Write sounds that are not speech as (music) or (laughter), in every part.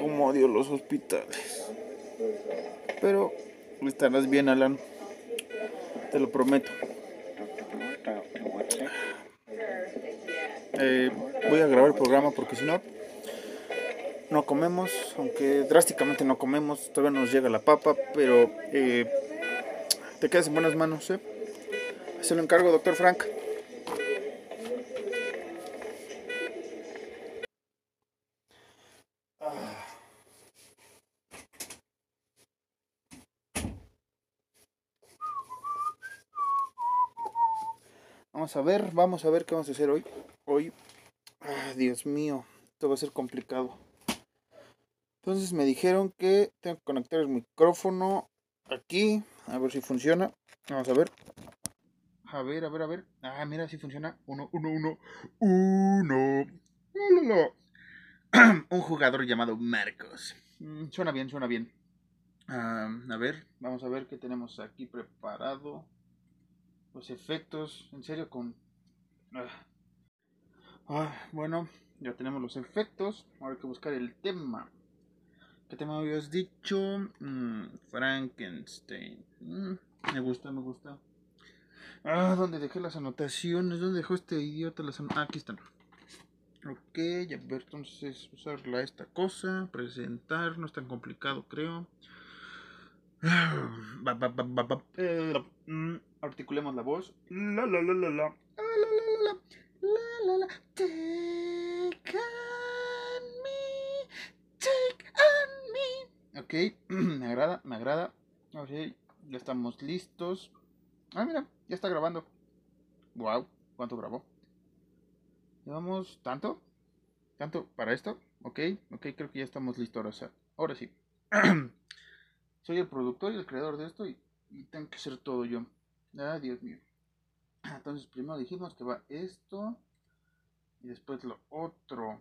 como odio los hospitales. Pero estarás bien, Alan. Te lo prometo. Eh, voy a grabar el programa porque si no, no comemos, aunque drásticamente no comemos, todavía nos llega la papa, pero eh, te quedas en buenas manos, ¿eh? Se lo encargo, doctor Frank. A ver, vamos a ver qué vamos a hacer hoy. Hoy, ah, Dios mío, esto va a ser complicado. Entonces me dijeron que tengo que conectar el micrófono aquí, a ver si funciona. Vamos a ver. A ver, a ver, a ver. Ah, mira, si funciona. Uno, uno, uno, uno. (clears throat) Un jugador llamado Marcos. Mm, suena bien, suena bien. Ah, a ver, vamos a ver qué tenemos aquí preparado los efectos, en serio, con... Ah. ah, bueno, ya tenemos los efectos, ahora hay que buscar el tema. ¿Qué tema habías dicho? Mm, Frankenstein. Mm, me gusta, me gusta. Ah, ¿dónde dejé las anotaciones? ¿Dónde dejó este idiota las anotaciones? Ah, aquí están. Ok, ya ver, entonces usarla esta cosa, presentar, no es tan complicado, creo. (sighs) Mm, articulemos la voz. La la la la la. La la la la. La la la. Take on me. Take on me. Ok, (clears throat) me agrada, me agrada. Ok, ya estamos listos. Ah, mira, ya está grabando. Wow, ¿cuánto grabó? ¿Llevamos tanto? ¿Tanto para esto? Ok, ok, creo que ya estamos listos ahora, ahora sí. (clears throat) soy el productor y el creador de esto y, tengo que hacer todo yo. Ah, Dios mío. Entonces primero dijimos que va esto y después lo otro.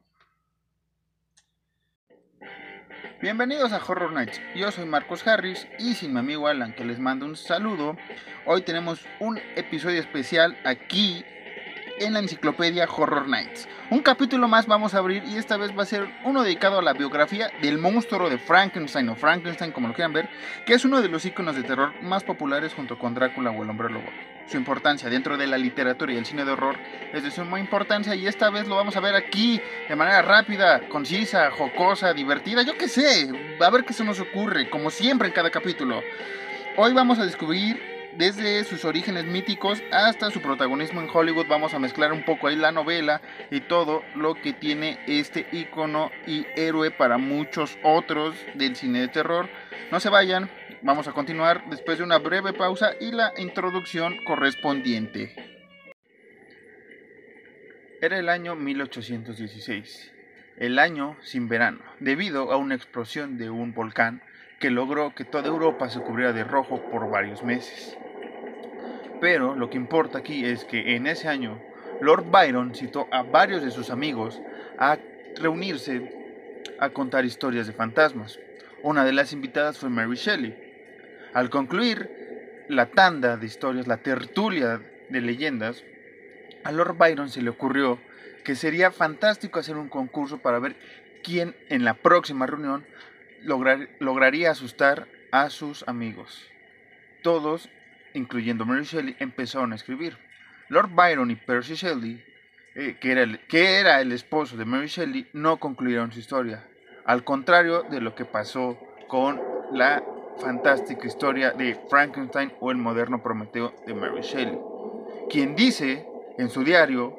Bienvenidos a Horror Nights, yo soy Marcos Harris y sin mi amigo Alan que les mando un saludo, hoy tenemos un episodio especial aquí en la enciclopedia Horror Nights. Un capítulo más vamos a abrir y esta vez va a ser uno dedicado a la biografía del monstruo de Frankenstein o Frankenstein como lo quieran ver, que es uno de los iconos de terror más populares junto con Drácula o el hombre lobo. Su importancia dentro de la literatura y el cine de horror es de suma importancia y esta vez lo vamos a ver aquí de manera rápida, concisa, jocosa, divertida, yo qué sé, a ver qué se nos ocurre, como siempre en cada capítulo. Hoy vamos a descubrir desde sus orígenes míticos hasta su protagonismo en Hollywood. Vamos a mezclar un poco ahí la novela y todo lo que tiene este icono y héroe para muchos otros del cine de terror. No se vayan, vamos a continuar después de una breve pausa y la introducción correspondiente. Era el año 1816, el año sin verano, debido a una explosión de un volcán que logró que toda Europa se cubriera de rojo por varios meses. Pero lo que importa aquí es que en ese año Lord Byron citó a varios de sus amigos a reunirse a contar historias de fantasmas. Una de las invitadas fue Mary Shelley. Al concluir la tanda de historias, la tertulia de leyendas, a Lord Byron se le ocurrió que sería fantástico hacer un concurso para ver quién en la próxima reunión lograría asustar a sus amigos. Todos, incluyendo Mary Shelley, empezaron a escribir. Lord Byron y Percy Shelley, eh, que, era el, que era el esposo de Mary Shelley, no concluyeron su historia. Al contrario de lo que pasó con la fantástica historia de Frankenstein o el moderno Prometeo de Mary Shelley, quien dice en su diario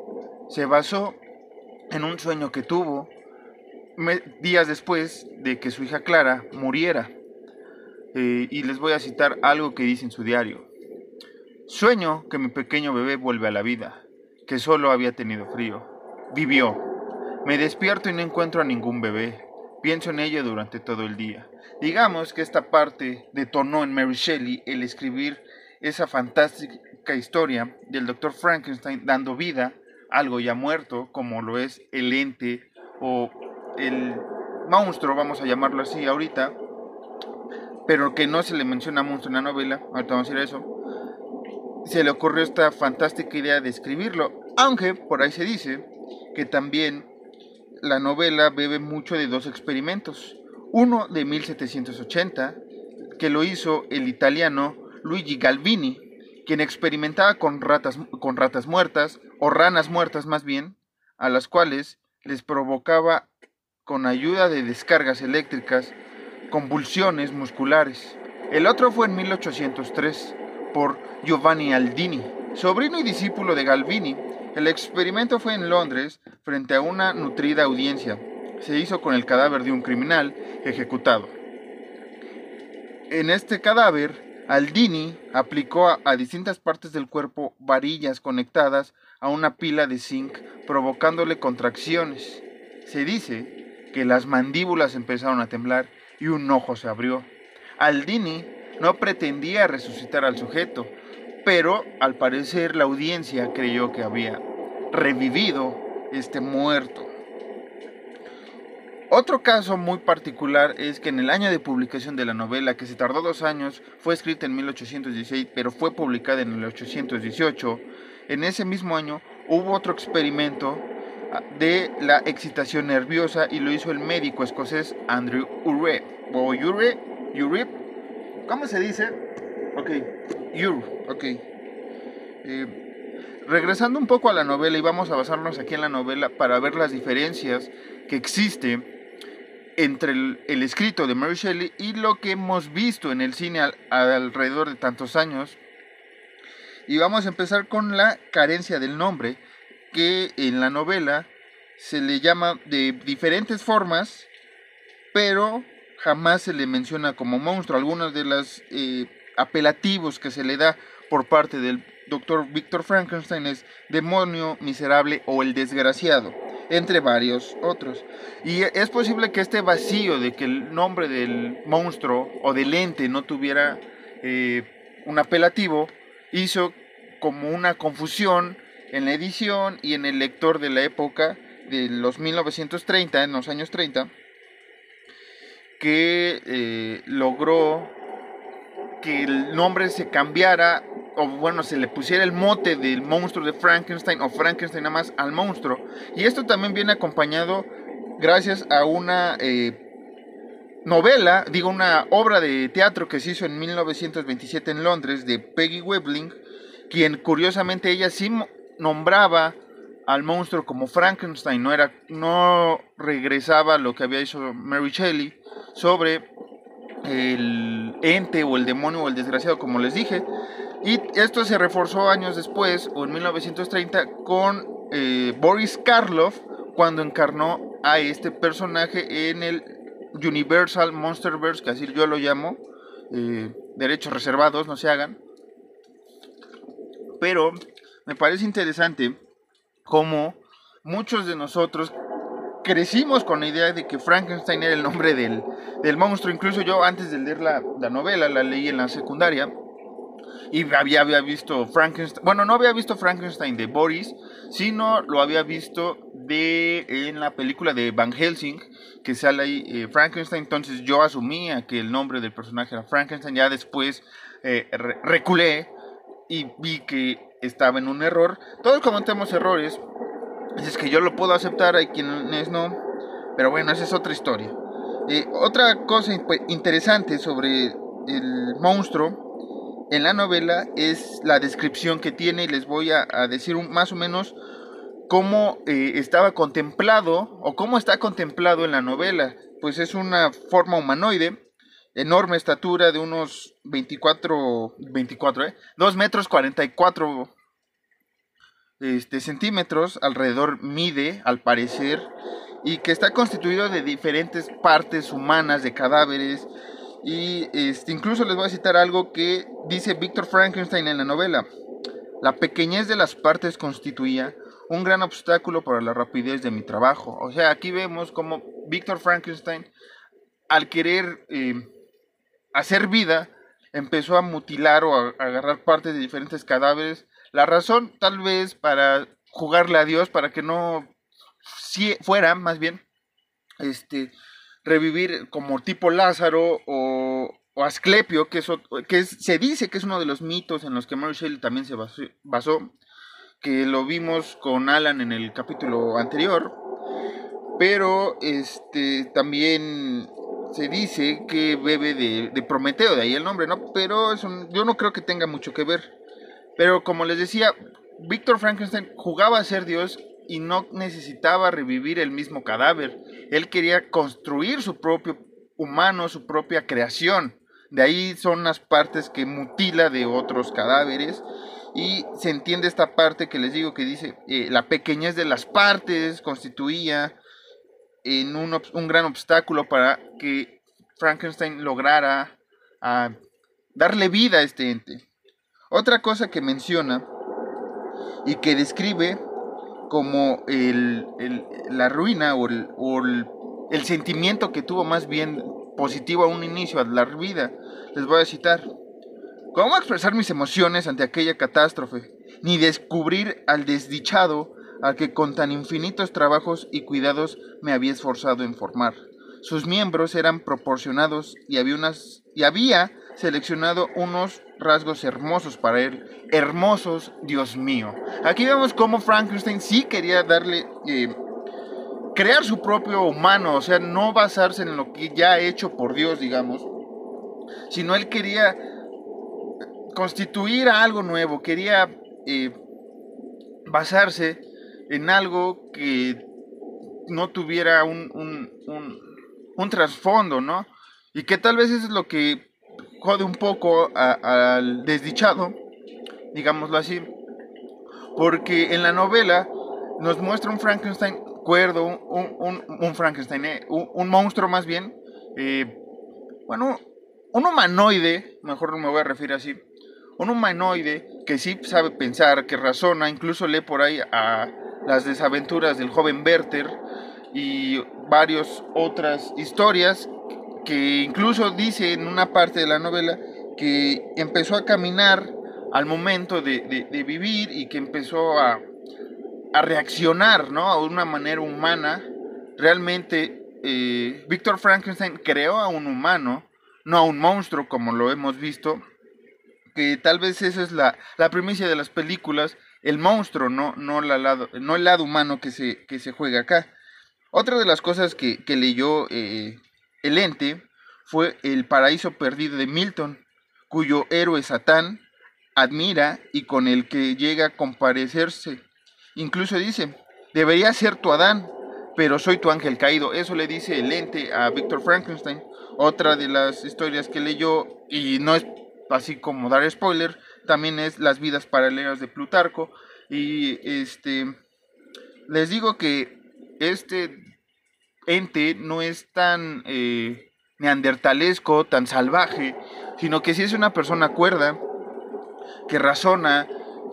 se basó en un sueño que tuvo días después de que su hija Clara muriera. Eh, y les voy a citar algo que dice en su diario. Sueño que mi pequeño bebé vuelve a la vida, que solo había tenido frío. Vivió. Me despierto y no encuentro a ningún bebé. Pienso en ella durante todo el día. Digamos que esta parte detonó en Mary Shelley el escribir esa fantástica historia del Dr. Frankenstein dando vida a algo ya muerto, como lo es el ente o el monstruo, vamos a llamarlo así ahorita, pero que no se le menciona monstruo en la novela, ahorita vamos a ir a eso, se le ocurrió esta fantástica idea de escribirlo, aunque por ahí se dice que también la novela bebe mucho de dos experimentos. Uno de 1780, que lo hizo el italiano Luigi Galvini, quien experimentaba con ratas, con ratas muertas, o ranas muertas más bien, a las cuales les provocaba con ayuda de descargas eléctricas convulsiones musculares. El otro fue en 1803 por Giovanni Aldini, sobrino y discípulo de Galvini. El experimento fue en Londres frente a una nutrida audiencia. Se hizo con el cadáver de un criminal ejecutado. En este cadáver, Aldini aplicó a, a distintas partes del cuerpo varillas conectadas a una pila de zinc, provocándole contracciones. Se dice que las mandíbulas empezaron a temblar y un ojo se abrió. Aldini no pretendía resucitar al sujeto, pero al parecer la audiencia creyó que había revivido este muerto. Otro caso muy particular es que en el año de publicación de la novela, que se tardó dos años, fue escrita en 1816, pero fue publicada en 1818, en ese mismo año hubo otro experimento de la excitación nerviosa y lo hizo el médico escocés Andrew Urre. O Urre, Urip, ¿cómo se dice? Ok, Ur, ok. Eh, regresando un poco a la novela y vamos a basarnos aquí en la novela para ver las diferencias que existen entre el, escrito de Mary Shelley y lo que hemos visto en el cine alrededor de tantos años. Y vamos a empezar con la carencia del nombre, que en la novela se le llama de diferentes formas, pero jamás se le menciona como monstruo. Algunos de los eh, apelativos que se le da por parte del doctor Víctor Frankenstein es demonio, miserable o el desgraciado entre varios otros. Y es posible que este vacío de que el nombre del monstruo o del ente no tuviera eh, un apelativo hizo como una confusión en la edición y en el lector de la época de los 1930, en los años 30, que eh, logró que el nombre se cambiara o bueno, se le pusiera el mote del monstruo de Frankenstein o Frankenstein nada más al monstruo. Y esto también viene acompañado gracias a una eh, novela, digo una obra de teatro que se hizo en 1927 en Londres de Peggy Webling, quien curiosamente ella sí nombraba al monstruo como Frankenstein, no era no regresaba lo que había hecho Mary Shelley sobre el ente o el demonio o el desgraciado, como les dije, y esto se reforzó años después, o en 1930, con eh, Boris Karloff, cuando encarnó a este personaje en el Universal Monsterverse, que así yo lo llamo, eh, derechos reservados, no se hagan. Pero me parece interesante cómo muchos de nosotros crecimos con la idea de que Frankenstein era el nombre del, del monstruo. Incluso yo antes de leer la, la novela, la leí en la secundaria y había, había visto Frankenstein, bueno, no había visto Frankenstein de Boris, sino lo había visto de en la película de Van Helsing, que sale ahí eh, Frankenstein, entonces yo asumía que el nombre del personaje era Frankenstein, ya después eh, reculé y vi que estaba en un error. Todos cometemos errores, es que yo lo puedo aceptar, hay quienes no, pero bueno, esa es otra historia. Eh, otra cosa interesante sobre el monstruo en la novela es la descripción que tiene y les voy a, decir más o menos cómo eh, estaba contemplado o cómo está contemplado en la novela. Pues es una forma humanoide, enorme estatura de unos 24, 24, ¿eh? 2 metros 44 este, centímetros, alrededor mide al parecer, y que está constituido de diferentes partes humanas, de cadáveres, y este, incluso les voy a citar algo que dice Víctor Frankenstein en la novela. La pequeñez de las partes constituía un gran obstáculo para la rapidez de mi trabajo. O sea, aquí vemos como Víctor Frankenstein, al querer eh, hacer vida, empezó a mutilar o a, agarrar partes de diferentes cadáveres. La razón, tal vez, para jugarle a Dios, para que no si fuera, más bien, este, revivir como tipo Lázaro o, Asclepio, que, que se dice que es uno de los mitos en los que Mary Shelley también se basó, que lo vimos con Alan en el capítulo anterior. pero este también se dice que bebe de, Prometeo, de ahí el nombre, ¿no? Pero yo no creo que tenga mucho que ver. Pero como les decía, Víctor Frankenstein jugaba a ser Dios y no necesitaba revivir el mismo cadáver. Él quería construir su propio humano, su propia creación. De ahí son las partes que mutila de otros cadáveres. Y se entiende esta parte que les digo que dice, eh, la pequeñez de las partes constituía en un, un gran obstáculo para que Frankenstein lograra ah, darle vida a este ente. Otra cosa que menciona y que describe como el, la ruina o, el, el, sentimiento que tuvo más bien positivo a un inicio a la vida. Les voy a citar. ¿Cómo expresar mis emociones ante aquella catástrofe? Ni descubrir al desdichado al que con tan infinitos trabajos y cuidados me había esforzado en formar. Sus miembros eran proporcionados y había, unas, y había seleccionado unos rasgos hermosos para él. Hermosos, Dios mío. Aquí vemos cómo Frankenstein sí quería darle... Eh, crear su propio humano, o sea, no basarse en lo que ya ha hecho por Dios, digamos, sino él quería constituir algo nuevo, quería eh, basarse en algo que no tuviera un, un, un, trasfondo, ¿no? Y que tal vez es lo que jode un poco al desdichado, digámoslo así, porque en la novela nos muestra un Frankenstein cuerdo, un, un, Frankenstein, eh, un, monstruo más bien, eh, bueno, un humanoide, mejor me voy a referir así, un humanoide que sí sabe pensar, que razona, incluso lee por ahí a las desaventuras del joven Werther y varias otras historias que incluso dice en una parte de la novela que empezó a caminar al momento de, vivir y que empezó a, a, reaccionar ¿no? a una manera humana. Realmente eh, Víctor Frankenstein creó a un humano, no a un monstruo como lo hemos visto, que tal vez esa es la, la primicia de las películas, el monstruo, no, no, la lado, no el lado humano que se, que se juega acá. Otra de las cosas que, leyó eh, el ente fue El paraíso perdido de Milton, cuyo héroe Satán admira y con el que llega a comparecerse. Incluso dice, debería ser tu Adán, pero soy tu ángel caído. Eso le dice el ente a Víctor Frankenstein. Otra de las historias que leyó, y no es así como dar spoiler, también es Las vidas paralelas de Plutarco. Y este les digo que este ente no es tan eh, neandertalesco, tan salvaje, sino que si es una persona cuerda, que razona,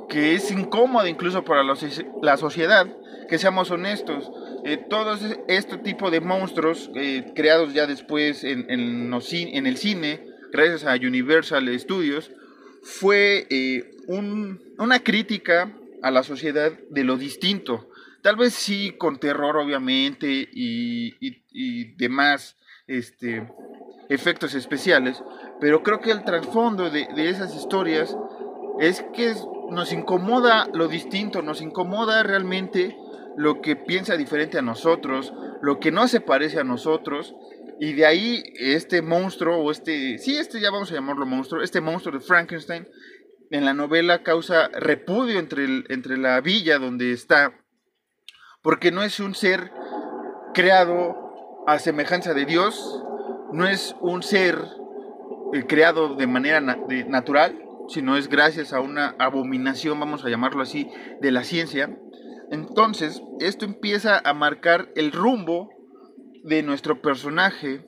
que es incómoda incluso para la sociedad, que seamos honestos. Eh, todos este tipo de monstruos eh, creados ya después en, en, el cine, gracias a Universal Studios, fue eh, una crítica a la sociedad de lo distinto. Tal vez sí con terror, obviamente, y, demás este, efectos especiales, pero creo que el trasfondo de, de esas historias es que nos incomoda lo distinto, nos incomoda realmente lo que piensa diferente a nosotros, lo que no se parece a nosotros, y de ahí este monstruo, o este, sí, este ya vamos a llamarlo monstruo, este monstruo de Frankenstein, en la novela causa repudio entre, entre la villa donde está, porque no es un ser creado a semejanza de Dios, no es un ser eh, creado de manera natural, sino es gracias a una abominación, vamos a llamarlo así, de la ciencia. Entonces, esto empieza a marcar el rumbo de nuestro personaje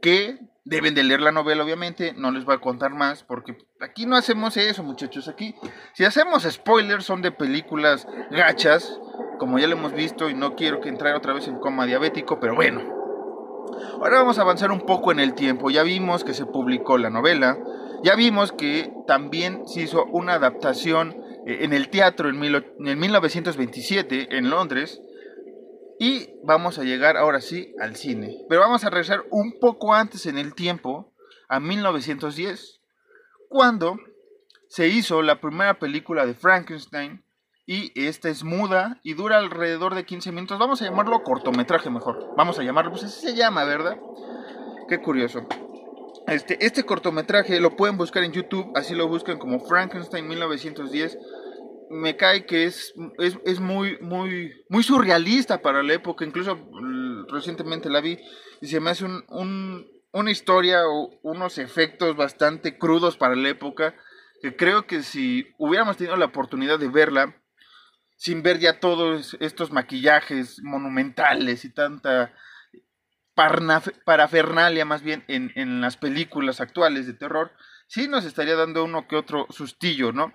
que deben de leer la novela obviamente, no les voy a contar más porque aquí no hacemos eso muchachos, aquí si hacemos spoilers son de películas gachas, como ya lo hemos visto y no quiero que entre otra vez en coma diabético, pero bueno. Ahora vamos a avanzar un poco en el tiempo, ya vimos que se publicó la novela, ya vimos que también se hizo una adaptación en el teatro en, en 1927 en Londres, y vamos a llegar ahora sí al cine. Pero vamos a regresar un poco antes en el tiempo, a 1910, cuando se hizo la primera película de Frankenstein Y esta es muda y dura alrededor de 15 minutos. Vamos a llamarlo cortometraje mejor. Vamos a llamarlo, pues así se llama, ¿verdad? Qué curioso. Este, este cortometraje lo pueden buscar en YouTube, así lo buscan como Frankenstein 1910 me cae que es, es, muy, muy, muy surrealista para la época. Incluso mm, recientemente la vi y se me hace un, una historia o unos efectos bastante crudos para la época. Que creo que si hubiéramos tenido la oportunidad de verla, sin ver ya todos estos maquillajes monumentales y tanta parafernalia más bien en, en las películas actuales de terror, sí nos estaría dando uno que otro sustillo, ¿no?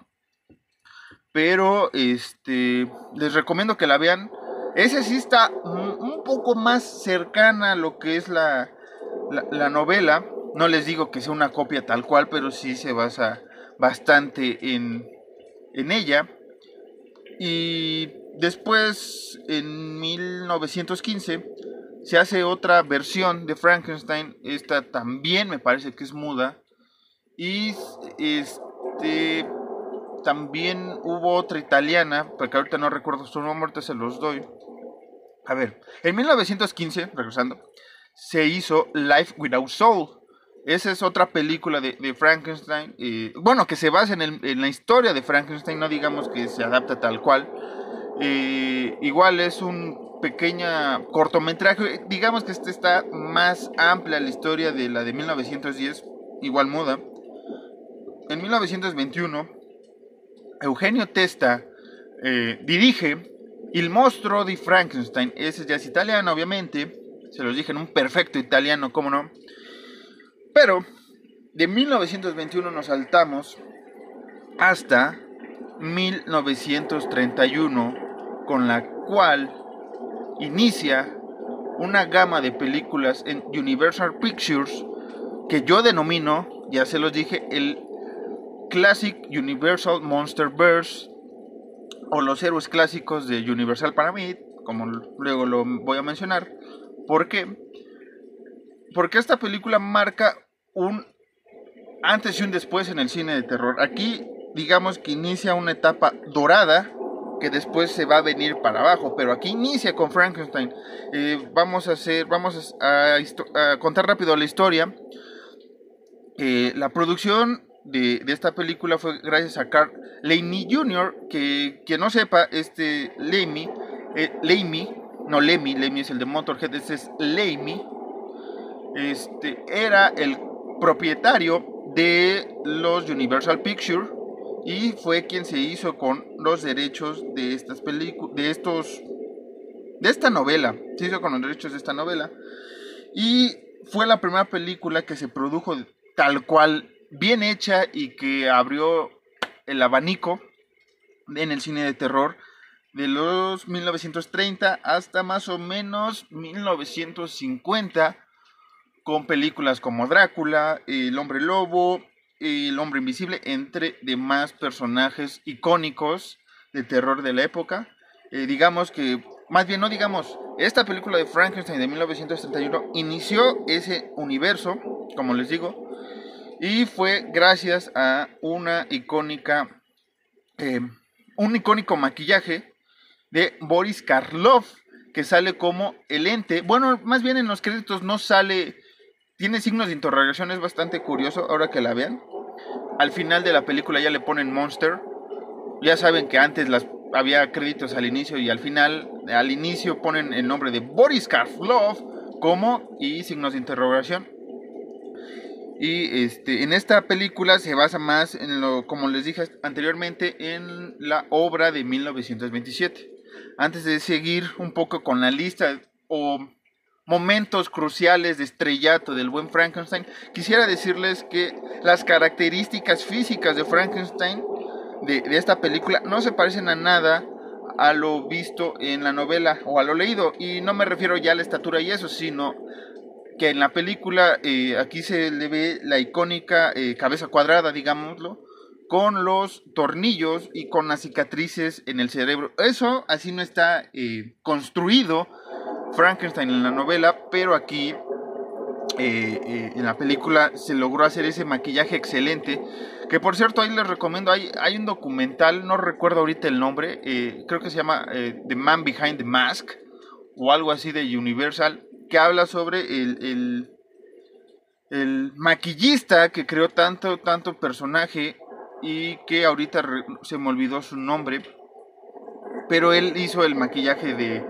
pero este les recomiendo que la vean. Ese sí está un poco más cercana a lo que es la, la, novela. No les digo que sea una copia tal cual, pero sí se basa bastante en, en ella. Y después, en 1915, se hace otra versión de Frankenstein. Esta también me parece que es muda. Y este también hubo otra italiana, porque ahorita no recuerdo su nombre, ahorita se los doy. A ver, en 1915, regresando, se hizo Life Without Soul. Esa es otra película de, Frankenstein. Eh, bueno, que se basa en, la historia de Frankenstein, no digamos que se adapta tal cual. Eh, igual es un pequeña cortometraje. Digamos que este está más amplia la historia de la de 1910, igual muda. En 1921 Eugenio Testa eh, dirige Il mostro di Frankenstein. Ese ya es italiano, obviamente. Se los dije en un perfecto italiano, ¿cómo no? Pero de 1921 nos saltamos hasta 1931, con la cual inicia una gama de películas en Universal Pictures que yo denomino, ya se los dije, el Classic Universal Monster Verse o los héroes clásicos de Universal para mí, como luego lo voy a mencionar. ¿Por qué? Porque esta película marca un antes y un después en el cine de terror. Aquí digamos que inicia una etapa dorada que después se va a venir para abajo, pero aquí inicia con Frankenstein. Eh, vamos a hacer, vamos a, contar rápido la historia. Eh, la producción de, esta película fue gracias a Carl Lemmy Jr., que quien no sepa, este Lemmy, eh, no Lemmy, Lemmy es el de Motorhead, este es Lemmy, este, era el propietario de los Universal Pictures y fue quien se hizo con los derechos de estas películas, de estos, de esta novela, se hizo con los derechos de esta novela. Y fue la primera película que se produjo tal cual bien hecha y que abrió el abanico en el cine de terror de los 1930 hasta más o menos 1950 con películas como Drácula, El hombre lobo, El hombre invisible, entre demás personajes icónicos de terror de la época. Eh, digamos que, más bien no digamos, esta película de Frankenstein de 1931 inició ese universo, como les digo, y fue gracias a una icónica, eh, un icónico maquillaje de Boris Karloff, que sale como el ente. Bueno, más bien en los créditos no sale, tiene signos de interrogación, es bastante curioso ahora que la vean. Al final de la película ya le ponen Monster. Ya saben que antes las había créditos al inicio y al final, al inicio ponen el nombre de Boris Karloff como y signos de interrogación. Y este, en esta película se basa más en lo, como les dije anteriormente, en la obra de 1927. Antes de seguir un poco con la lista o momentos cruciales de estrellato del buen Frankenstein, quisiera decirles que las características físicas de Frankenstein de, de esta película no se parecen a nada a lo visto en la novela o a lo leído. Y no me refiero ya a la estatura y eso, sino que en la película eh, aquí se le ve la icónica eh, cabeza cuadrada, digámoslo, con los tornillos y con las cicatrices en el cerebro. Eso así no está eh, construido Frankenstein en la novela, pero aquí en la película se logró hacer ese maquillaje excelente Que por cierto, ahí les recomiendo, hay, hay un documental, no recuerdo ahorita el nombre, eh, creo que se llama eh, The Man Behind the Mask o algo así de Universal, que habla sobre el, el, maquillista que creó tanto, tanto personaje y que ahorita se me olvidó su nombre, pero él hizo el maquillaje de,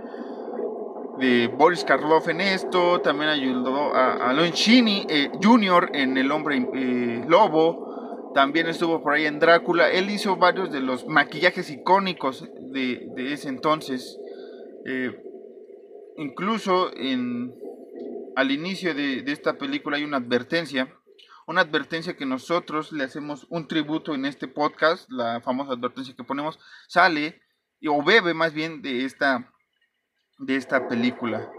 de Boris Karloff en esto, también ayudó a, a Lon Chaney eh, Jr. en El Hombre Lobo, también estuvo por ahí en Drácula. Él hizo varios de los maquillajes icónicos de, ese entonces. Eh, incluso en, al inicio de, esta película hay una advertencia. Una advertencia que nosotros le hacemos un tributo en este podcast. La famosa advertencia que ponemos sale o bebe más bien de esta, de esta película.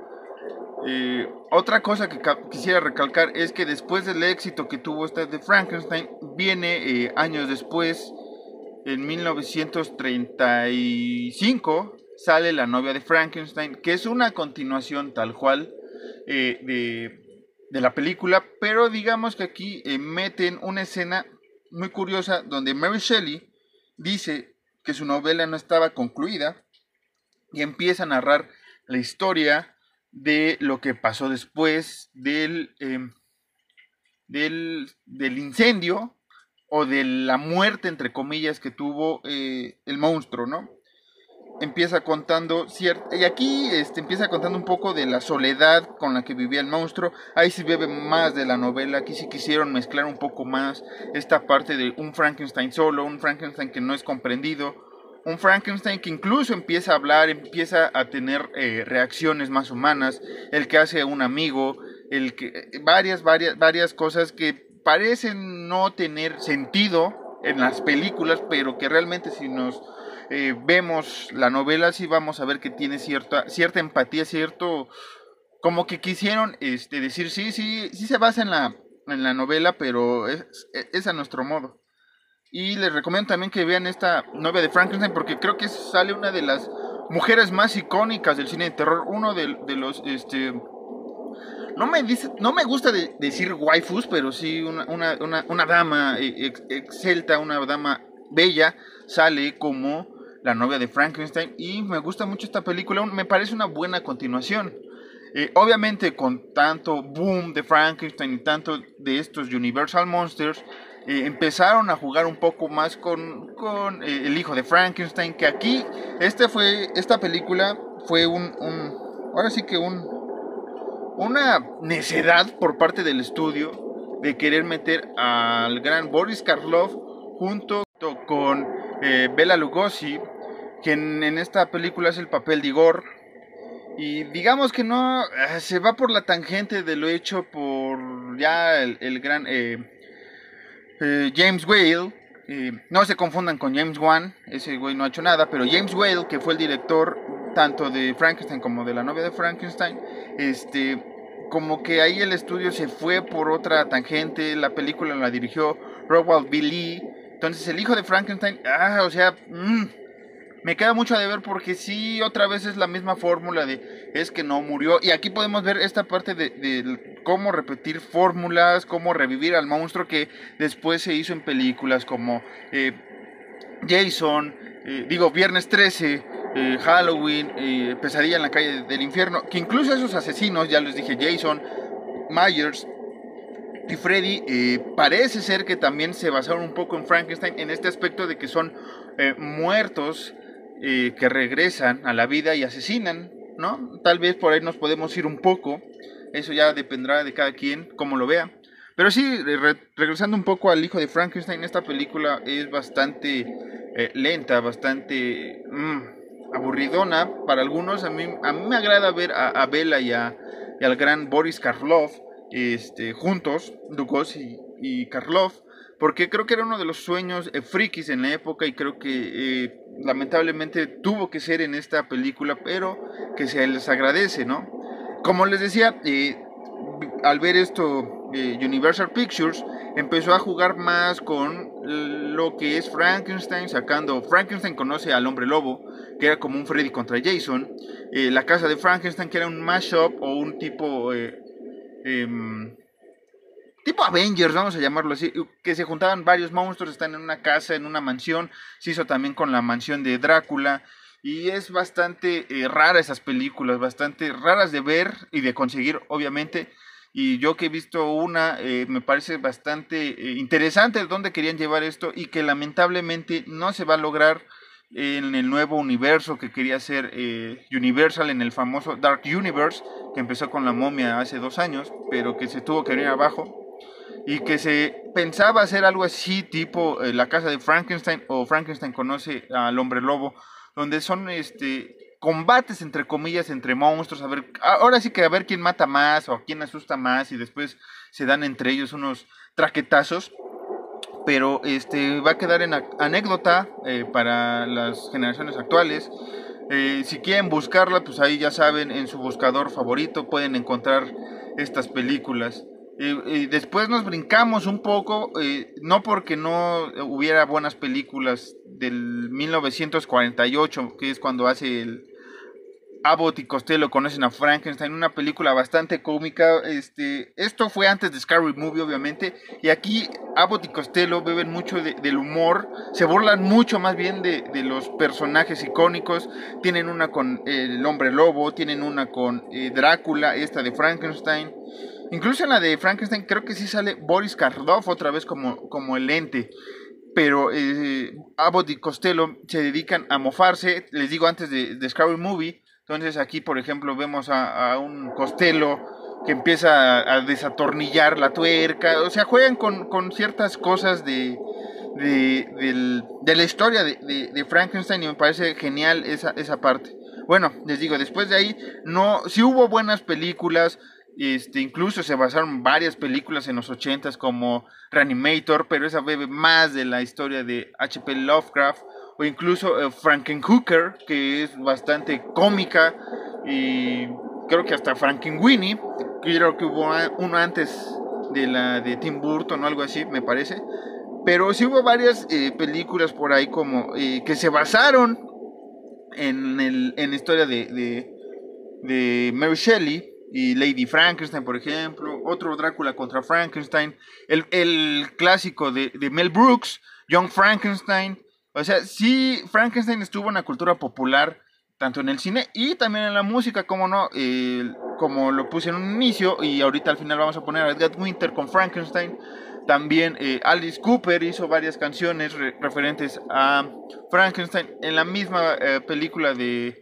Eh, otra cosa que quisiera recalcar es que después del éxito que tuvo esta de Frankenstein, viene eh, años después, en 1935, sale La novia de Frankenstein, que es una continuación tal cual eh, de, de, la película, pero digamos que aquí meten una escena muy curiosa donde Mary Shelley dice que su novela no estaba concluida y empieza a narrar la historia de lo que pasó después del, em, del, del, incendio o de la muerte, entre comillas, que tuvo eh, el monstruo, ¿no? Empieza contando, cierto, y aquí este, empieza contando un poco de la soledad con la que vivía el monstruo. Ahí sí bebe más de la novela, aquí sí quisieron mezclar un poco más esta parte de un Frankenstein solo, un Frankenstein que no es comprendido, un Frankenstein que incluso empieza a hablar, empieza a tener eh, reacciones más humanas, el que hace un amigo, el que varias, varias, varias cosas que parecen no tener sentido en las películas, pero que realmente si nos eh, vemos la novela sí vamos a ver que tiene cierta, cierta empatía, cierto, como que quisieron este, decir sí, sí, sí se basa en la, en la novela, pero es a nuestro modo. Y les recomiendo también que vean esta novia de Frankenstein porque creo que sale una de las mujeres más icónicas del cine de terror. Uno de, los, este... No me, dice, no me gusta decir waifus, pero sí una, una, una, dama eh, excelta, una dama bella, sale como la novia de Frankenstein. Y me gusta mucho esta película, me parece una buena continuación. Eh, obviamente con tanto boom de Frankenstein y tanto de estos Universal Monsters, eh, empezaron a jugar un poco más con, eh, el hijo de Frankenstein, que aquí, este fue, esta película fue un, ahora sí que un, una necedad por parte del estudio de querer meter al gran Boris Karloff junto con eh, Bela Lugosi, quien en esta película es el papel de Igor. Y digamos que no se va por la tangente de lo hecho por ya el, gran eh, James Whale, eh, no se confundan con James Wan, ese güey no ha hecho nada, pero James Whale, que fue el director tanto de Frankenstein como de la novia de Frankenstein, este, como que ahí el estudio se fue por otra tangente, la película la dirigió Roald B. Lee, entonces el hijo de Frankenstein, ah, o sea, mmm, me queda mucho de ver porque sí, otra vez es la misma fórmula de es que no murió. Y aquí podemos ver esta parte de, cómo repetir fórmulas, cómo revivir al monstruo que después se hizo en películas como eh, Jason, eh, digo, Viernes 13, eh, Halloween, Pesadilla en la calle del infierno, que incluso esos asesinos, ya les dije, Jason, Myers, y Freddy parece ser que también se basaron un poco en Frankenstein en este aspecto de que son muertos que regresan a la vida y asesinan, ¿no? Tal vez por ahí nos podemos ir un poco, eso ya dependerá de cada quien, como lo vea. Pero sí, regresando un poco al hijo de Frankenstein, esta película es bastante eh, lenta, bastante mm, aburridona para algunos. A mí, a mí me agrada ver a, Bella y, al gran Boris Karloff este, juntos, Dukos y, y Karloff, porque creo que era uno de los sueños eh, frikis en la época y creo que eh, lamentablemente tuvo que ser en esta película, pero que se les agradece, ¿no? Como les decía, eh, al ver esto, Universal Pictures empezó a jugar más con lo que es Frankenstein, sacando, Frankenstein conoce al hombre lobo, que era como un Freddy contra Jason, la casa de Frankenstein, que era un mashup o un tipo... Em, tipo Avengers, vamos a llamarlo así, que se juntaban varios monstruos, están en una casa, en una mansión, se hizo también con la mansión de Drácula, y es bastante eh, rara esas películas, bastante raras de ver y de conseguir, obviamente, y yo que he visto una, eh, me parece bastante eh, interesante dónde querían llevar esto y que lamentablemente no se va a lograr en el nuevo universo que quería hacer Universal en el famoso Dark Universe que empezó con la momia hace dos años pero que se tuvo que venir abajo y que se pensaba hacer algo así tipo eh, la casa de Frankenstein o Frankenstein conoce al hombre lobo, donde son este combates entre comillas entre monstruos, a ver, ahora sí que a ver quién mata más o quién asusta más y después se dan entre ellos unos traquetazos, pero este va a quedar en anécdota eh, para las generaciones actuales. Eh, si quieren buscarla, pues ahí ya saben, en su buscador favorito pueden encontrar estas películas después nos brincamos un poco, eh, no porque no hubiera buenas películas del 1948, que es cuando hace el Abbott y Costello conocen a Frankenstein, una película bastante cómica. Este, esto fue antes de Scary Movie, obviamente, y aquí Abbott y Costello beben mucho del humor, se burlan mucho más bien de, de, los personajes icónicos. Tienen una con el hombre lobo, tienen una con eh, Drácula, esta de Frankenstein. Incluso en la de Frankenstein creo que sí sale Boris Karloff otra vez como, como el ente. Pero eh, Abbott y Costello se dedican a mofarse, les digo antes de, de Scary Movie. Entonces aquí, por ejemplo, vemos a, un Costello que empieza a, desatornillar la tuerca. O sea, juegan con, ciertas cosas de, de, la historia de, Frankenstein y me parece genial esa, esa parte. Bueno, les digo, después de ahí, no, si hubo buenas películas, este, incluso se basaron varias películas en los 80 como Reanimator, pero esa bebe más de la historia de H.P. Lovecraft, o incluso eh, Frankenhooker, que es bastante cómica, y creo que hasta Frankenweenie, creo que hubo uno antes de la de Tim Burton o algo así, me parece. Pero sí hubo varias eh, películas por ahí como eh, que se basaron en, la historia de Mary Shelley y Lady Frankenstein, por ejemplo, otro Drácula contra Frankenstein, el, clásico de, Mel Brooks, Young Frankenstein. O sea, sí, Frankenstein estuvo en la cultura popular, tanto en el cine y también en la música, como no, como lo puse en un inicio, y ahorita al final vamos a poner a Edgar Winter con Frankenstein. También eh, Alice Cooper hizo varias canciones referentes a Frankenstein en la misma eh, película de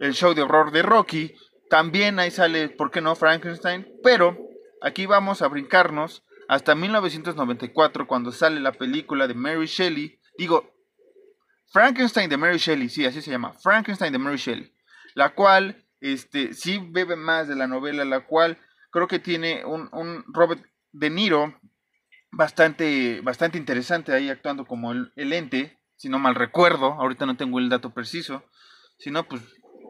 El show de horror de Rocky. También ahí sale, ¿por qué no? Frankenstein. Pero aquí vamos a brincarnos hasta 1994 cuando sale la película de Mary Shelley. Digo, Frankenstein de Mary Shelley, sí, así se llama. Frankenstein de Mary Shelley. La cual, este, sí bebe más de la novela, la cual creo que tiene un, un Robert De Niro bastante, bastante interesante ahí actuando como el, el ente, si no mal recuerdo, ahorita no tengo el dato preciso, si no, pues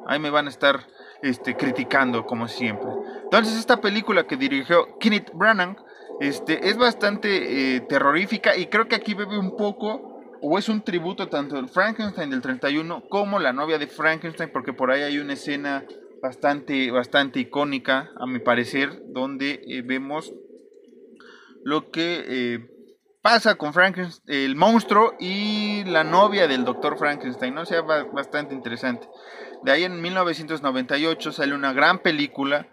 ahí me van a estar este, criticando como siempre. Entonces esta película que dirigió Kenneth Branagh este, es bastante eh, terrorífica y creo que aquí bebe un poco o es un tributo tanto del Frankenstein del 31 como la novia de Frankenstein porque por ahí hay una escena bastante, bastante icónica a mi parecer donde eh, vemos lo que eh, pasa con Frankenstein, el monstruo y la novia del doctor Frankenstein, ¿no? O sea, bastante interesante. De ahí en 1998 sale una gran película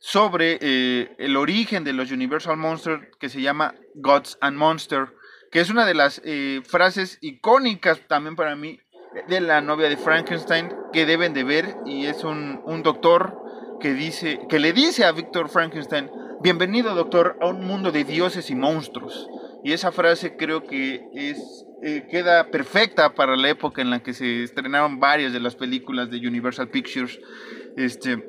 sobre eh, el origen de los Universal Monsters que se llama Gods and Monsters, que es una de las eh, frases icónicas también para mí de la novia de Frankenstein que deben de ver y es un, doctor que dice que le dice a Víctor Frankenstein bienvenido doctor a un mundo de dioses y monstruos y esa frase creo que es eh, queda perfecta para la época en la que se estrenaron varias de las películas de Universal Pictures. Este,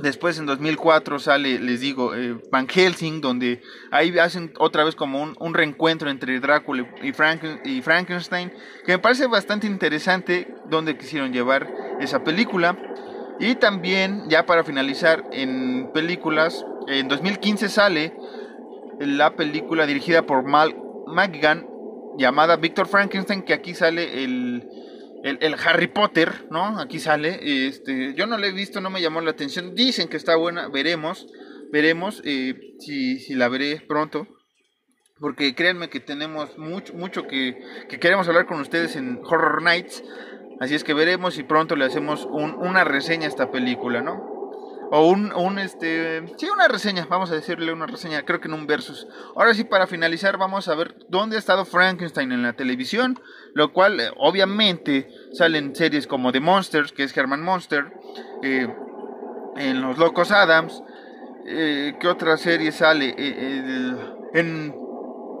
después en 2004 sale, les digo, eh, Van Helsing, donde ahí hacen otra vez como un, reencuentro entre Drácula y, y Frankenstein, que me parece bastante interesante donde quisieron llevar esa película. Y también, ya para finalizar, en películas, en 2015 sale la película dirigida por Mal McGann llamada Victor Frankenstein, que aquí sale el, el, Harry Potter, ¿no? Aquí sale. Este, yo no la he visto, no me llamó la atención. Dicen que está buena, veremos. veremos eh, si, si la veré pronto porque créanme que tenemos mucho, mucho que, que, queremos hablar con ustedes en Horror Nights. Así es que veremos si pronto le hacemos un, una reseña a esta película, ¿no? O un, un, este, sí, una reseña, vamos a decirle una reseña, creo que en un versus. Ahora sí, para finalizar, vamos a ver dónde ha estado Frankenstein en la televisión, lo cual, eh, obviamente, salen series como The Monsters, que es Herman Monster, eh, en Los Locos Adams, eh, ¿qué otra serie sale? en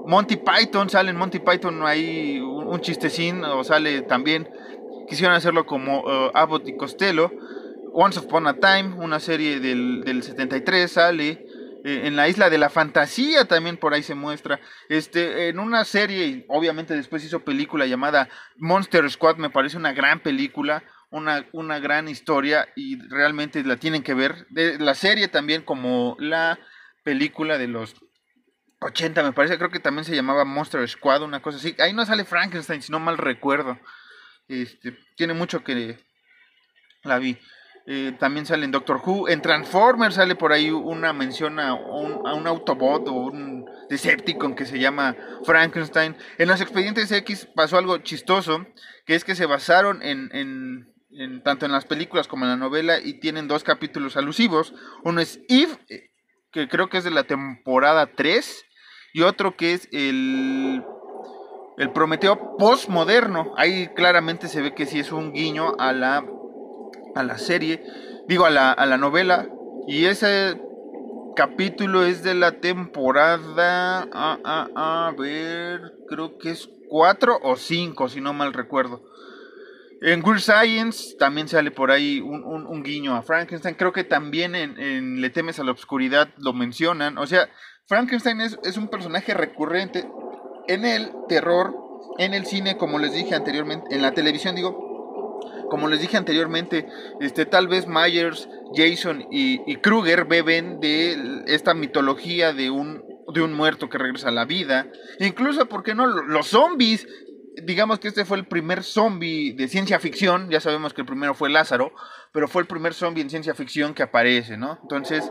Monty Python, sale en Monty Python hay un, chistecín, o sale también, quisieron hacerlo como Abbott y Costello Once Upon a Time, una serie del, del 73, sale. Eh, en la isla de la fantasía también por ahí se muestra. Este, en una serie, obviamente después hizo película llamada Monster Squad, me parece una gran película, una, una gran historia y realmente la tienen que ver. De, la serie también como la película de los 80, me parece, creo que también se llamaba Monster Squad, una cosa así. Ahí no sale Frankenstein, si no mal recuerdo. Este, tiene mucho que la vi. Eh, también sale en Doctor Who. En Transformers sale por ahí una mención a un, a un Autobot o un Decepticon que se llama Frankenstein. En los expedientes X pasó algo chistoso, que es que se basaron en, en, tanto en las películas como en la novela y tienen dos capítulos alusivos. Uno es Eve, eh, que creo que es de la temporada 3, y otro que es el el Prometeo postmoderno. Ahí claramente se ve que sí es un guiño a la a la serie, digo a la, a la novela, y ese capítulo es de la temporada, a, ver, creo que es 4 o 5, si no mal recuerdo. En Weird Science también sale por ahí un, un, guiño a Frankenstein. Creo que también en, Le temes a la oscuridad lo mencionan. O sea, Frankenstein es, es, un personaje recurrente en el terror, en el cine, como les dije anteriormente, en la televisión, digo, como les dije anteriormente, este, tal vez Myers, Jason y, Kruger beben de esta mitología de un, de un muerto que regresa a la vida. Incluso, ¿por qué no? Los zombies. Digamos que este fue el primer zombie de ciencia ficción. Ya sabemos que el primero fue Lázaro, pero fue el primer zombie en ciencia ficción que aparece, ¿no? Entonces,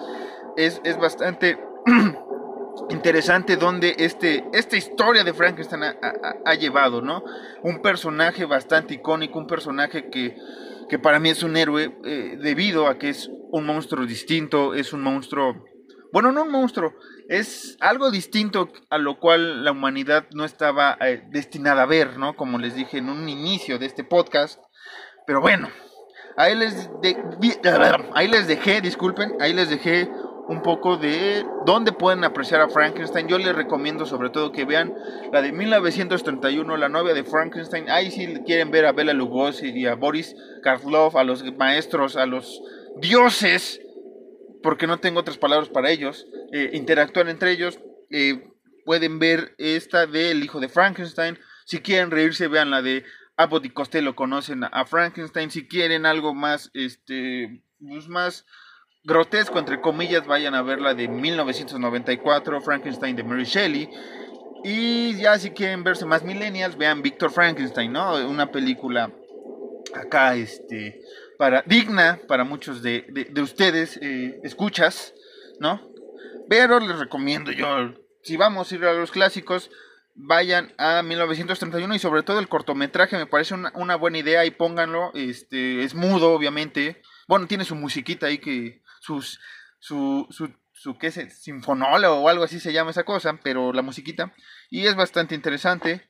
es, es bastante (clears throat) interesante donde este, esta historia de Frankenstein ha, llevado, ¿no? Un personaje bastante icónico, un personaje que, que para mí es un héroe eh, debido a que es un monstruo distinto, es un monstruo, bueno, no un monstruo, es algo distinto a lo cual la humanidad no estaba eh, destinada a ver, ¿no? Como les dije en un inicio de este podcast, pero bueno, ahí les, ahí les dejé, disculpen, ahí les dejé un poco de dónde pueden apreciar a Frankenstein. Yo les recomiendo sobre todo que vean la de 1931, La novia de Frankenstein. Ahí si quieren ver a Bela Lugosi y a Boris Karloff, a los maestros, a los dioses, porque no tengo otras palabras para ellos, eh, interactúan entre ellos. Eh, pueden ver esta de El hijo de Frankenstein. Si quieren reírse, vean la de Abbott y Costello conocen a Frankenstein. Si quieren algo más, este, pues más grotesco, entre comillas, vayan a ver la de 1994, Frankenstein de Mary Shelley. Y ya si quieren verse más millennials, vean Victor Frankenstein, ¿no? Una película acá, este, para, digna para muchos de, de, ustedes, eh, escuchas, ¿no? Pero les recomiendo yo, si vamos a ir a los clásicos, vayan a 1931 y sobre todo el cortometraje me parece una, una buena idea y pónganlo, este, es mudo obviamente, bueno, tiene su musiquita ahí que su, su, su, ¿qué es? Sinfonola o algo así se llama esa cosa, pero la musiquita. Y es bastante interesante.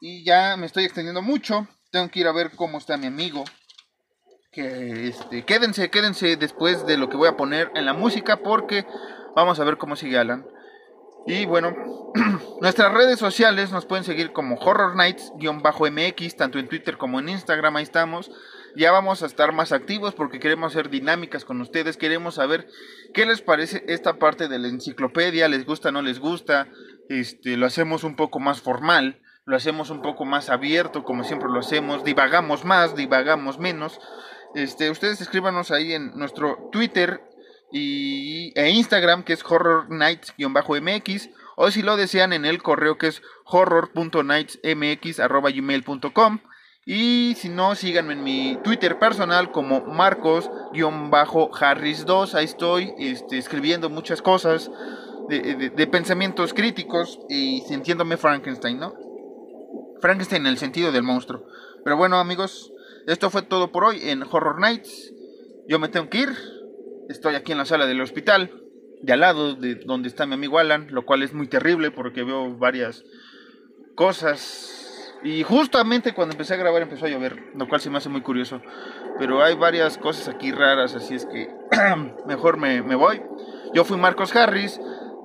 Y ya me estoy extendiendo mucho. Tengo que ir a ver cómo está mi amigo. Que este, quédense, quédense después de lo que voy a poner en la música porque vamos a ver cómo sigue Alan. Y bueno, (clears throat) nuestras redes sociales nos pueden seguir como Horror Nights-MX, tanto en Twitter como en Instagram, ahí estamos ya vamos a estar más activos porque queremos hacer dinámicas con ustedes, queremos saber qué les parece esta parte de la enciclopedia, les gusta, no les gusta, este, lo hacemos un poco más formal, lo hacemos un poco más abierto, como siempre lo hacemos, divagamos más, divagamos menos. Este, ustedes escríbanos ahí en nuestro Twitter y, e Instagram, que es Horror Nights-MX, o si lo desean en el correo que es horror.nightsmx.gmail.com Y si no, síganme en mi Twitter personal como Marcos-Harris2. Ahí estoy este, escribiendo muchas cosas de, de, pensamientos críticos y sintiéndome Frankenstein, ¿no? Frankenstein en el sentido del monstruo. Pero bueno, amigos, esto fue todo por hoy en Horror Nights. Yo me tengo que ir. Estoy aquí en la sala del hospital, de al lado de donde está mi amigo Alan, lo cual es muy terrible porque veo varias cosas y justamente cuando empecé a grabar empezó a llover, lo cual se me hace muy curioso. Pero hay varias cosas aquí raras, así es que (clears throat) mejor me, me voy. Yo fui Marcos Harris.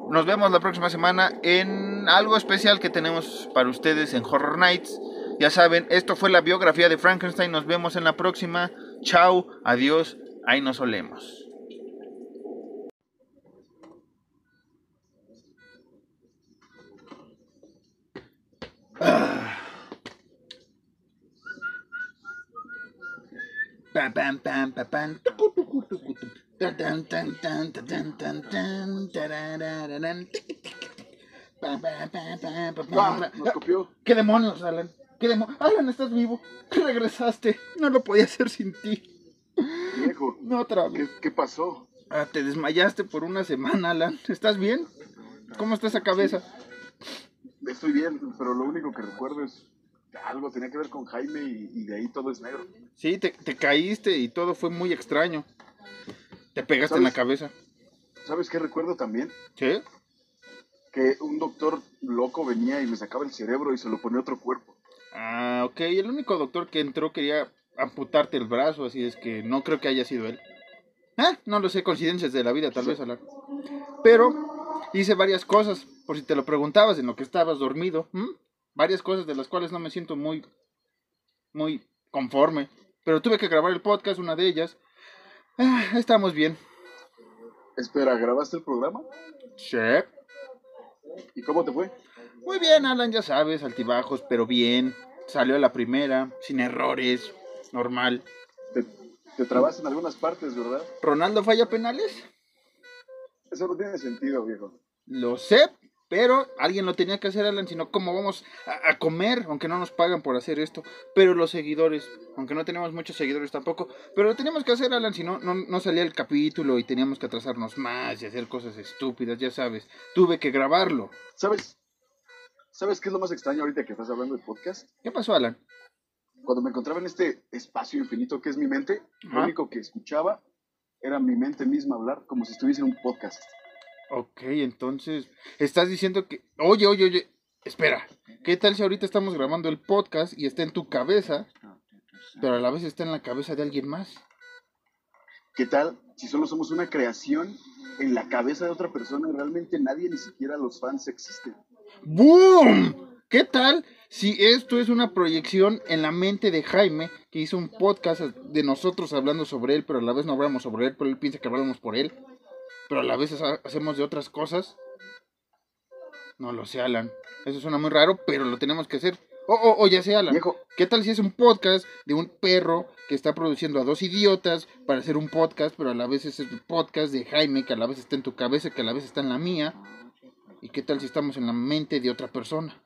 Nos vemos la próxima semana en algo especial que tenemos para ustedes en Horror Nights. Ya saben, esto fue la biografía de Frankenstein. Nos vemos en la próxima. Chao, adiós, ahí nos olemos. (clears throat) ¿Qué demonios, Alan? ¿Qué demonios? Alan, estás vivo. (laughs) Regresaste. No lo podía hacer sin ti. Viejo. No otra vez. ¿Qué, pasó? Ah, te desmayaste por una semana, Alan. ¿Estás bien? ¿Cómo está esa cabeza? Estoy bien, pero lo único que recuerdo es algo tenía que ver con Jaime y, de ahí todo es negro. Sí, te, caíste y todo fue muy extraño. Te pegaste en la cabeza. ¿Sabes qué recuerdo también? ¿Qué? Que un doctor loco venía y me sacaba el cerebro y se lo ponía a otro cuerpo. Ah, ok. El único doctor que entró quería amputarte el brazo, así es que no creo que haya sido él. Ah, no lo sé, coincidencias de la vida, tal vez, hablar. Pero hice varias cosas, por si te lo preguntabas en lo que estabas dormido varias cosas de las cuales no me siento muy, muy conforme. Pero tuve que grabar el podcast, una de ellas. Ah, estamos bien. Espera, ¿grabaste el programa? Sí. ¿Y cómo te fue? Muy bien, Alan, ya sabes, altibajos, pero bien. Salió la primera, sin errores, normal. Te, te trabas en algunas partes, ¿verdad? ¿Ronaldo falla penales? Eso no tiene sentido, viejo. Lo sé, pero alguien lo tenía que hacer, Alan, sino cómo vamos a, comer, aunque no nos pagan por hacer esto. Pero los seguidores, aunque no tenemos muchos seguidores tampoco, pero lo teníamos que hacer, Alan, si no, no, salía el capítulo y teníamos que atrasarnos más y hacer cosas estúpidas, ya sabes. Tuve que grabarlo. ¿Sabes? ¿Sabes qué es lo más extraño ahorita que estás hablando de podcast? ¿Qué pasó, Alan? Cuando me encontraba en este espacio infinito que es mi mente, lo único que escuchaba era mi mente misma hablar como si estuviese en un podcast. Ok, entonces, estás diciendo que, oye, oye, oye, espera, ¿qué tal si ahorita estamos grabando el podcast y está en tu cabeza, pero a la vez está en la cabeza de alguien más? ¿Qué tal si solo somos una creación en la cabeza de otra persona y realmente nadie, ni siquiera los fans existen? ¡Boom! ¿Qué tal si esto es una proyección en la mente de Jaime, que hizo un podcast de nosotros hablando sobre él, pero a la vez no hablamos sobre él, pero él piensa que hablamos por él? Pero a la vez hacemos de otras cosas. No lo sé, Alan. Eso suena muy raro, pero lo tenemos que hacer. Oh, oh, oh, ya sé, Alan. ¿Qué tal si es un podcast de un perro que está produciendo a dos idiotas para hacer un podcast, pero a la vez es el podcast de Jaime, que a la vez está en tu cabeza, que a la vez está en la mía? ¿Y qué tal si estamos en la mente de otra persona?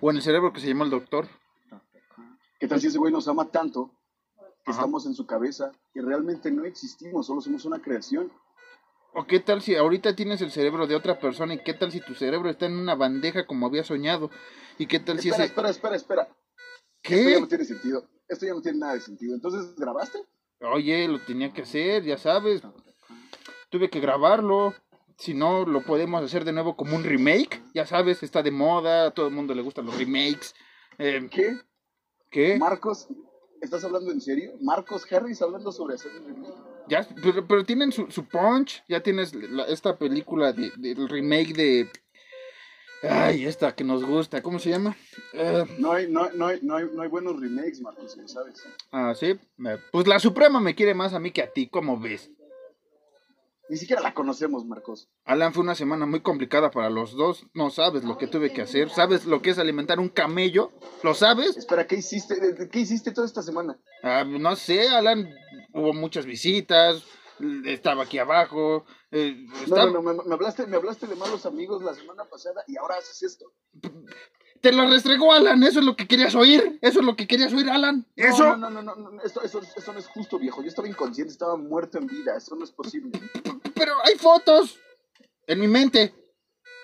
O en el cerebro que se llama el doctor. ¿Qué tal si ese güey nos ama tanto que estamos en su cabeza y realmente no existimos, solo somos una creación? ¿O qué tal si ahorita tienes el cerebro de otra persona y qué tal si tu cerebro está en una bandeja como había soñado? ¿Y qué tal si ese... Espera, espera, espera. ¿Qué? Esto ya no tiene sentido. Esto ya no tiene nada de sentido. Entonces, ¿grabaste? Oye, lo tenía que hacer, ya sabes. Tuve que grabarlo. Si no, lo podemos hacer de nuevo como un remake. Ya sabes, está de moda, a todo el mundo le gustan los remakes. Eh, ¿Qué? ¿Qué? Marcos, ¿estás hablando en serio? Marcos Harris hablando sobre hacer un remake. Ya, pero, tienen su, su, punch. Ya tienes esta película de, del remake de. Ay, esta que nos gusta. ¿Cómo se llama? Eh, no, hay, no, no, hay, no, hay, no hay buenos remakes, Marcos, ¿sabes? Ah, sí. Pues la Suprema me quiere más a mí que a ti, ¿cómo ves? Ni siquiera la conocemos, Marcos. Alan, fue una semana muy complicada para los dos. No sabes lo que tuve que hacer. ¿Sabes lo que es alimentar un camello? ¿Lo sabes? Espera, ¿qué hiciste? ¿Qué hiciste toda esta semana? Ah, no sé, Alan hubo muchas visitas, estaba aquí abajo. Eh, no, no, no, me, hablaste, me hablaste de malos amigos la semana pasada y ahora haces esto. Te lo restregó Alan, eso es lo que querías oír. Eso es lo que querías oír, Alan. Eso. No, no, no, no, no, Esto, eso, eso no es justo, viejo. Yo estaba inconsciente, estaba muerto en vida. Eso no es posible. Pero hay fotos en mi mente.